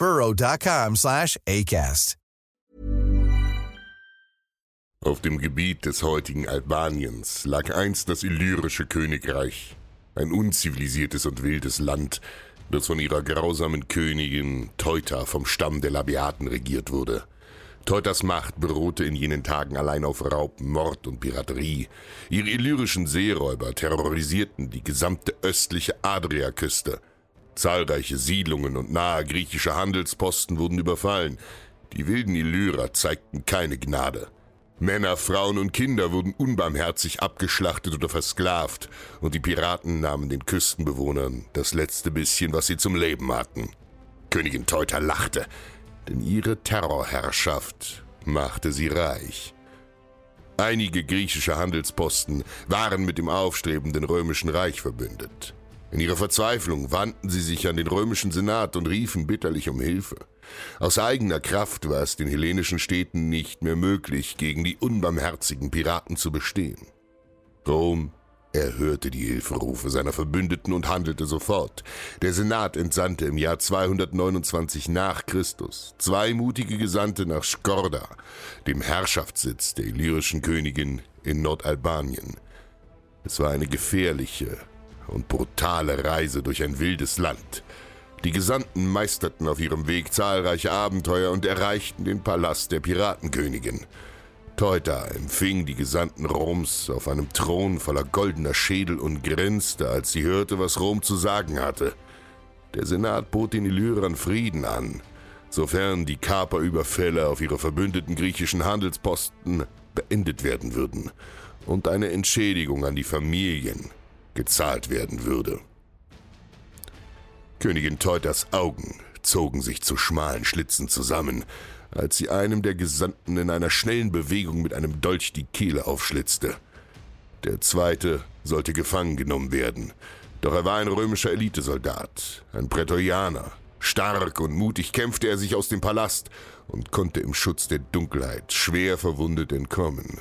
burrow.com slash ACAST. Auf dem Gebiet des heutigen Albaniens lag einst das illyrische Königreich, ein unzivilisiertes und wildes Land, das von ihrer grausamen Königin Teuta vom Stamm der Labiaten regiert wurde. Teutas Macht beruhte in jenen Tagen allein auf Raub, Mord und Piraterie. Ihre illyrischen Seeräuber terrorisierten die gesamte östliche Adriaküste. Zahlreiche Siedlungen und nahe griechische Handelsposten wurden überfallen. Die wilden Illyrer zeigten keine Gnade. Männer, Frauen und Kinder wurden unbarmherzig abgeschlachtet oder versklavt, und die Piraten nahmen den Küstenbewohnern das letzte bisschen, was sie zum Leben hatten. Königin Teuta lachte, denn ihre Terrorherrschaft machte sie reich. Einige griechische Handelsposten waren mit dem aufstrebenden römischen Reich verbündet. In ihrer Verzweiflung wandten sie sich an den römischen Senat und riefen bitterlich um Hilfe. Aus eigener Kraft war es den hellenischen Städten nicht mehr möglich, gegen die unbarmherzigen Piraten zu bestehen. Rom erhörte die Hilferufe seiner Verbündeten und handelte sofort. Der Senat entsandte im Jahr 229 nach Christus zwei mutige Gesandte nach Skorda, dem Herrschaftssitz der illyrischen Königin in Nordalbanien. Es war eine gefährliche und brutale Reise durch ein wildes Land. Die Gesandten meisterten auf ihrem Weg zahlreiche Abenteuer und erreichten den Palast der Piratenkönigin. Teuta empfing die Gesandten Roms auf einem Thron voller goldener Schädel und grinste, als sie hörte, was Rom zu sagen hatte. Der Senat bot den Illyrern Frieden an, sofern die Kaperüberfälle auf ihre verbündeten griechischen Handelsposten beendet werden würden und eine Entschädigung an die Familien gezahlt werden würde. Königin Teutas Augen zogen sich zu schmalen Schlitzen zusammen, als sie einem der Gesandten in einer schnellen Bewegung mit einem Dolch die Kehle aufschlitzte. Der zweite sollte gefangen genommen werden, doch er war ein römischer Elitesoldat, ein Prätorianer. Stark und mutig kämpfte er sich aus dem Palast und konnte im Schutz der Dunkelheit schwer verwundet entkommen.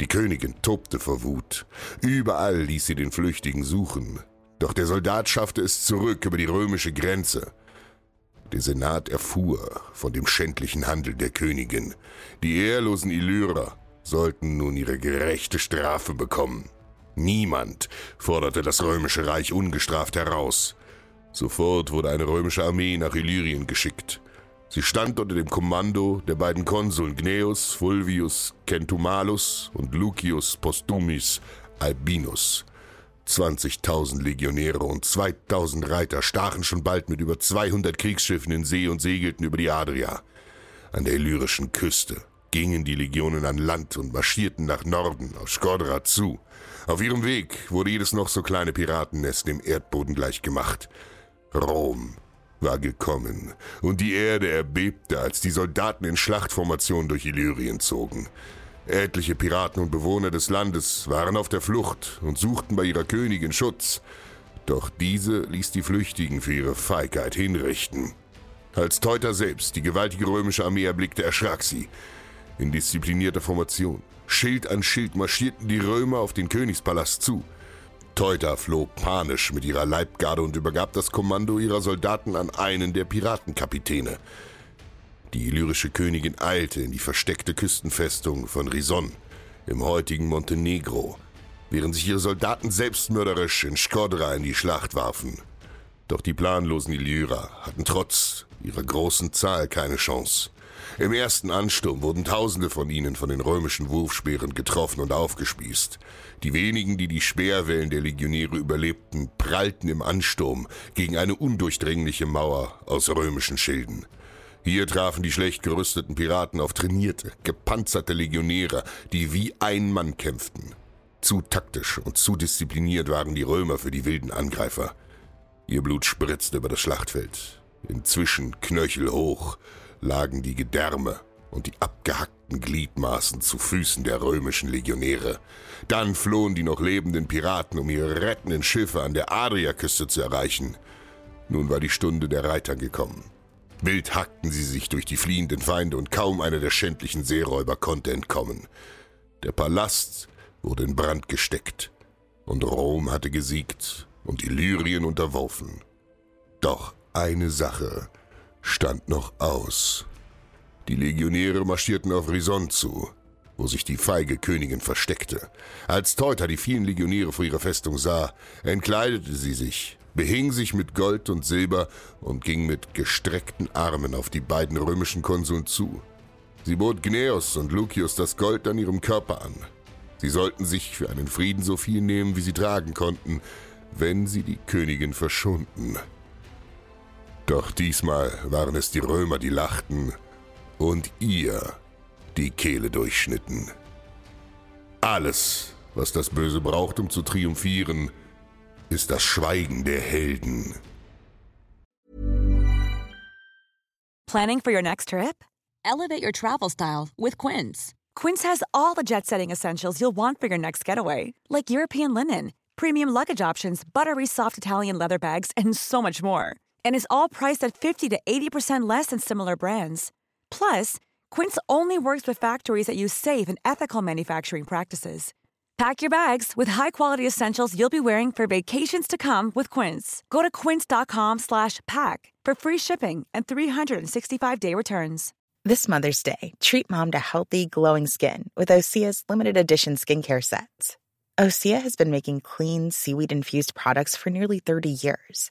Die Königin tobte vor Wut. Überall ließ sie den Flüchtigen suchen. Doch der Soldat schaffte es zurück über die römische Grenze. Der Senat erfuhr von dem schändlichen Handel der Königin. Die ehrlosen Illyrer sollten nun ihre gerechte Strafe bekommen. Niemand forderte das römische Reich ungestraft heraus. Sofort wurde eine römische Armee nach Illyrien geschickt. Sie stand unter dem Kommando der beiden Konsuln Gnaeus Fulvius Centumalus und Lucius Postumis Albinus. 20.000 Legionäre und 2.000 Reiter stachen schon bald mit über 200 Kriegsschiffen in See und segelten über die Adria. An der illyrischen Küste gingen die Legionen an Land und marschierten nach Norden auf Skodra zu. Auf ihrem Weg wurde jedes noch so kleine Piratennest dem Erdboden gleichgemacht. Rom war gekommen, und die Erde erbebte, als die Soldaten in Schlachtformation durch Illyrien zogen. Etliche Piraten und Bewohner des Landes waren auf der Flucht und suchten bei ihrer Königin Schutz. Doch diese ließ die Flüchtigen für ihre Feigheit hinrichten. Als Teuter selbst die gewaltige römische Armee erblickte, erschrak sie. In disziplinierter Formation, Schild an Schild marschierten die Römer auf den Königspalast zu. Teuta floh panisch mit ihrer Leibgarde und übergab das Kommando ihrer Soldaten an einen der Piratenkapitäne. Die illyrische Königin eilte in die versteckte Küstenfestung von Rison im heutigen Montenegro, während sich ihre Soldaten selbstmörderisch in Skodra in die Schlacht warfen. Doch die planlosen Illyrer hatten trotz ihrer großen Zahl keine Chance. Im ersten Ansturm wurden Tausende von ihnen von den römischen Wurfspeeren getroffen und aufgespießt. Die wenigen, die die Speerwellen der Legionäre überlebten, prallten im Ansturm gegen eine undurchdringliche Mauer aus römischen Schilden. Hier trafen die schlecht gerüsteten Piraten auf trainierte, gepanzerte Legionäre, die wie ein Mann kämpften. Zu taktisch und zu diszipliniert waren die Römer für die wilden Angreifer. Ihr Blut spritzte über das Schlachtfeld. Inzwischen knöchelhoch lagen die Gedärme und die abgehackten Gliedmaßen zu Füßen der römischen Legionäre. Dann flohen die noch lebenden Piraten, um ihre rettenden Schiffe an der Adriaküste zu erreichen. Nun war die Stunde der Reiter gekommen. Wild hackten sie sich durch die fliehenden Feinde und kaum einer der schändlichen Seeräuber konnte entkommen. Der Palast wurde in Brand gesteckt und Rom hatte gesiegt und Illyrien unterworfen. Doch eine Sache stand noch aus. Die Legionäre marschierten auf Rison zu, wo sich die feige Königin versteckte. Als Teuta die vielen Legionäre vor ihrer Festung sah, entkleidete sie sich, behing sich mit Gold und Silber und ging mit gestreckten Armen auf die beiden römischen Konsuln zu. Sie bot Gneos und Lucius das Gold an ihrem Körper an. Sie sollten sich für einen Frieden so viel nehmen, wie sie tragen konnten, wenn sie die Königin verschonten. Doch diesmal waren es die Römer, die lachten und ihr die Kehle durchschnitten. Alles, was das Böse braucht, um zu triumphieren, ist das Schweigen der Helden. Planning for your next trip? Elevate your travel style with Quince. Quince has all the jet setting essentials you'll want for your next getaway, like European linen, premium luggage options, buttery soft Italian leather bags, and so much more. And is all priced at 50 to 80% less than similar brands. Plus, Quince only works with factories that use safe and ethical manufacturing practices. Pack your bags with high-quality essentials you'll be wearing for vacations to come with Quince. Go to quince.com/pack for free shipping and 365-day returns. This Mother's Day, treat mom to healthy, glowing skin with Osea's limited edition skincare sets. Osea has been making clean, seaweed-infused products for nearly 30 years.